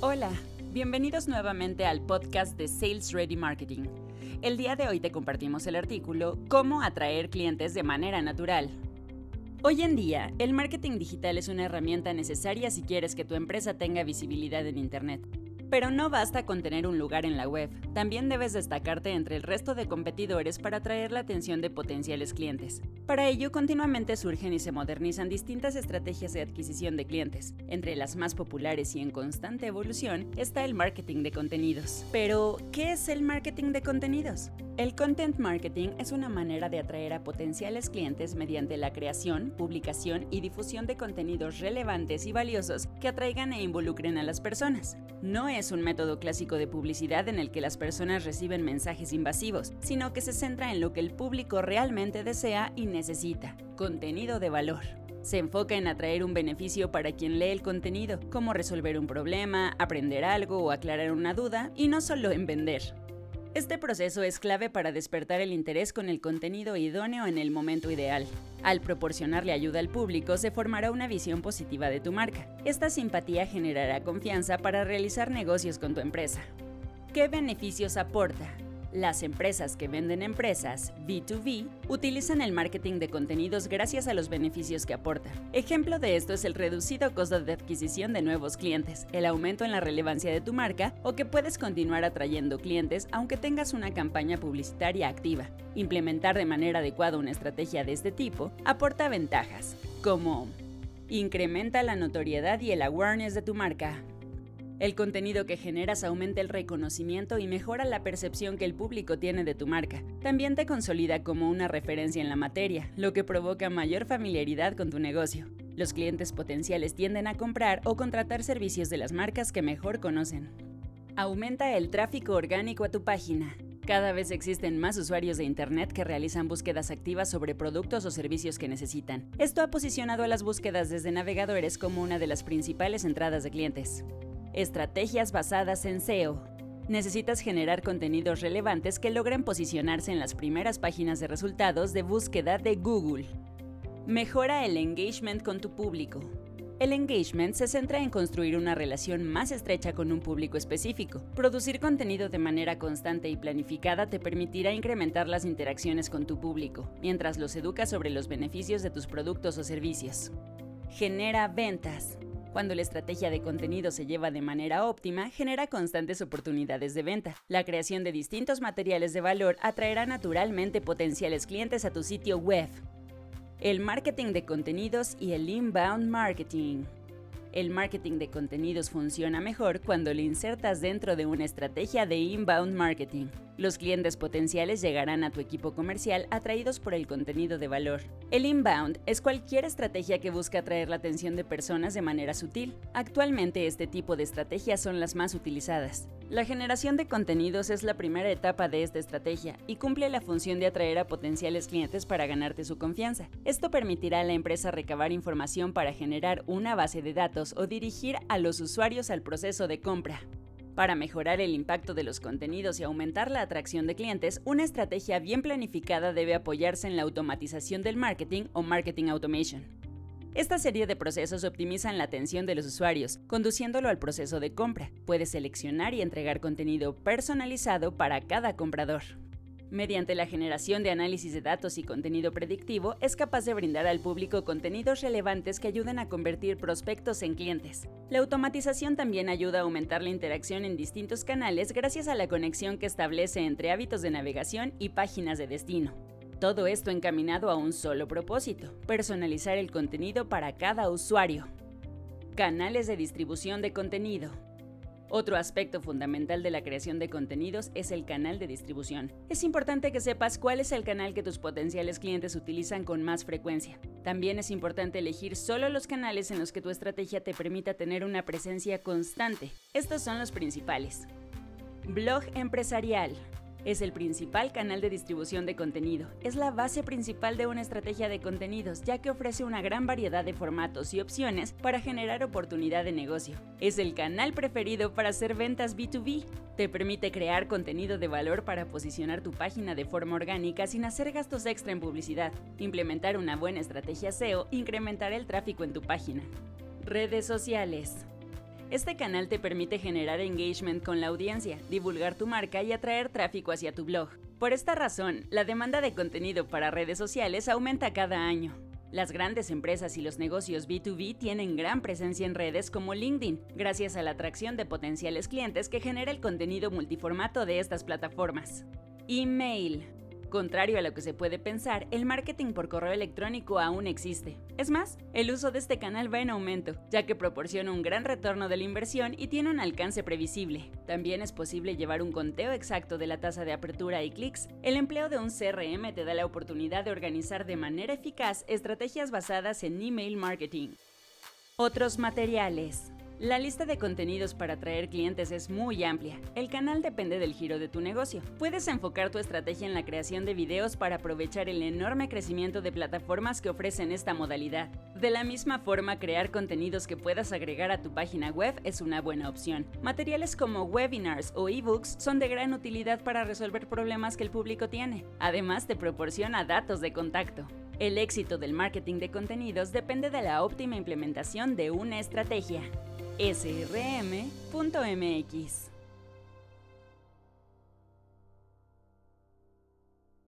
Hola, bienvenidos nuevamente al podcast de Sales Ready Marketing. El día de hoy te compartimos el artículo Cómo atraer clientes de manera natural. Hoy en día, el marketing digital es una herramienta necesaria si quieres que tu empresa tenga visibilidad en Internet. Pero no basta con tener un lugar en la web, también debes destacarte entre el resto de competidores para atraer la atención de potenciales clientes. Para ello, continuamente surgen y se modernizan distintas estrategias de adquisición de clientes. Entre las más populares y en constante evolución está el marketing de contenidos. Pero, ¿qué es el marketing de contenidos? El content marketing es una manera de atraer a potenciales clientes mediante la creación, publicación y difusión de contenidos relevantes y valiosos que atraigan e involucren a las personas. No es un método clásico de publicidad en el que las personas reciben mensajes invasivos, sino que se centra en lo que el público realmente desea y necesita, contenido de valor. Se enfoca en atraer un beneficio para quien lee el contenido, como resolver un problema, aprender algo o aclarar una duda, y no solo en vender. Este proceso es clave para despertar el interés con el contenido idóneo en el momento ideal. Al proporcionarle ayuda al público, se formará una visión positiva de tu marca. Esta simpatía generará confianza para realizar negocios con tu empresa. ¿Qué beneficios aporta? Las empresas que venden empresas, B2B, utilizan el marketing de contenidos gracias a los beneficios que aporta. Ejemplo de esto es el reducido costo de adquisición de nuevos clientes, el aumento en la relevancia de tu marca o que puedes continuar atrayendo clientes aunque tengas una campaña publicitaria activa. Implementar de manera adecuada una estrategia de este tipo aporta ventajas, como incrementa la notoriedad y el awareness de tu marca, el contenido que generas aumenta el reconocimiento y mejora la percepción que el público tiene de tu marca. También te consolida como una referencia en la materia, lo que provoca mayor familiaridad con tu negocio. Los clientes potenciales tienden a comprar o contratar servicios de las marcas que mejor conocen. Aumenta el tráfico orgánico a tu página. Cada vez existen más usuarios de Internet que realizan búsquedas activas sobre productos o servicios que necesitan. Esto ha posicionado a las búsquedas desde navegadores como una de las principales entradas de clientes. Estrategias basadas en SEO. Necesitas generar contenidos relevantes que logren posicionarse en las primeras páginas de resultados de búsqueda de Google. Mejora el engagement con tu público. El engagement se centra en construir una relación más estrecha con un público específico. Producir contenido de manera constante y planificada te permitirá incrementar las interacciones con tu público, mientras los educas sobre los beneficios de tus productos o servicios. Genera ventas. Cuando la estrategia de contenido se lleva de manera óptima, genera constantes oportunidades de venta. La creación de distintos materiales de valor atraerá naturalmente potenciales clientes a tu sitio web. El marketing de contenidos y el inbound marketing. El marketing de contenidos funciona mejor cuando lo insertas dentro de una estrategia de inbound marketing. Los clientes potenciales llegarán a tu equipo comercial atraídos por el contenido de valor. El inbound es cualquier estrategia que busca atraer la atención de personas de manera sutil. Actualmente este tipo de estrategias son las más utilizadas. La generación de contenidos es la primera etapa de esta estrategia y cumple la función de atraer a potenciales clientes para ganarte su confianza. Esto permitirá a la empresa recabar información para generar una base de datos o dirigir a los usuarios al proceso de compra. Para mejorar el impacto de los contenidos y aumentar la atracción de clientes, una estrategia bien planificada debe apoyarse en la automatización del marketing o marketing automation. Esta serie de procesos optimizan la atención de los usuarios, conduciéndolo al proceso de compra. Puedes seleccionar y entregar contenido personalizado para cada comprador. Mediante la generación de análisis de datos y contenido predictivo, es capaz de brindar al público contenidos relevantes que ayuden a convertir prospectos en clientes. La automatización también ayuda a aumentar la interacción en distintos canales gracias a la conexión que establece entre hábitos de navegación y páginas de destino. Todo esto encaminado a un solo propósito, personalizar el contenido para cada usuario. Canales de distribución de contenido. Otro aspecto fundamental de la creación de contenidos es el canal de distribución. Es importante que sepas cuál es el canal que tus potenciales clientes utilizan con más frecuencia. También es importante elegir solo los canales en los que tu estrategia te permita tener una presencia constante. Estos son los principales. Blog empresarial es el principal canal de distribución de contenido. Es la base principal de una estrategia de contenidos, ya que ofrece una gran variedad de formatos y opciones para generar oportunidad de negocio. Es el canal preferido para hacer ventas B2B. Te permite crear contenido de valor para posicionar tu página de forma orgánica sin hacer gastos extra en publicidad. Implementar una buena estrategia SEO incrementará el tráfico en tu página. Redes sociales. Este canal te permite generar engagement con la audiencia, divulgar tu marca y atraer tráfico hacia tu blog. Por esta razón, la demanda de contenido para redes sociales aumenta cada año. Las grandes empresas y los negocios B2B tienen gran presencia en redes como LinkedIn, gracias a la atracción de potenciales clientes que genera el contenido multiformato de estas plataformas. Email. Contrario a lo que se puede pensar, el marketing por correo electrónico aún existe. Es más, el uso de este canal va en aumento, ya que proporciona un gran retorno de la inversión y tiene un alcance previsible. También es posible llevar un conteo exacto de la tasa de apertura y clics. El empleo de un CRM te da la oportunidad de organizar de manera eficaz estrategias basadas en email marketing. Otros materiales. La lista de contenidos para atraer clientes es muy amplia. El canal depende del giro de tu negocio. Puedes enfocar tu estrategia en la creación de videos para aprovechar el enorme crecimiento de plataformas que ofrecen esta modalidad. De la misma forma, crear contenidos que puedas agregar a tu página web es una buena opción. Materiales como webinars o ebooks son de gran utilidad para resolver problemas que el público tiene. Además, te proporciona datos de contacto. El éxito del marketing de contenidos depende de la óptima implementación de una estrategia srm.mx.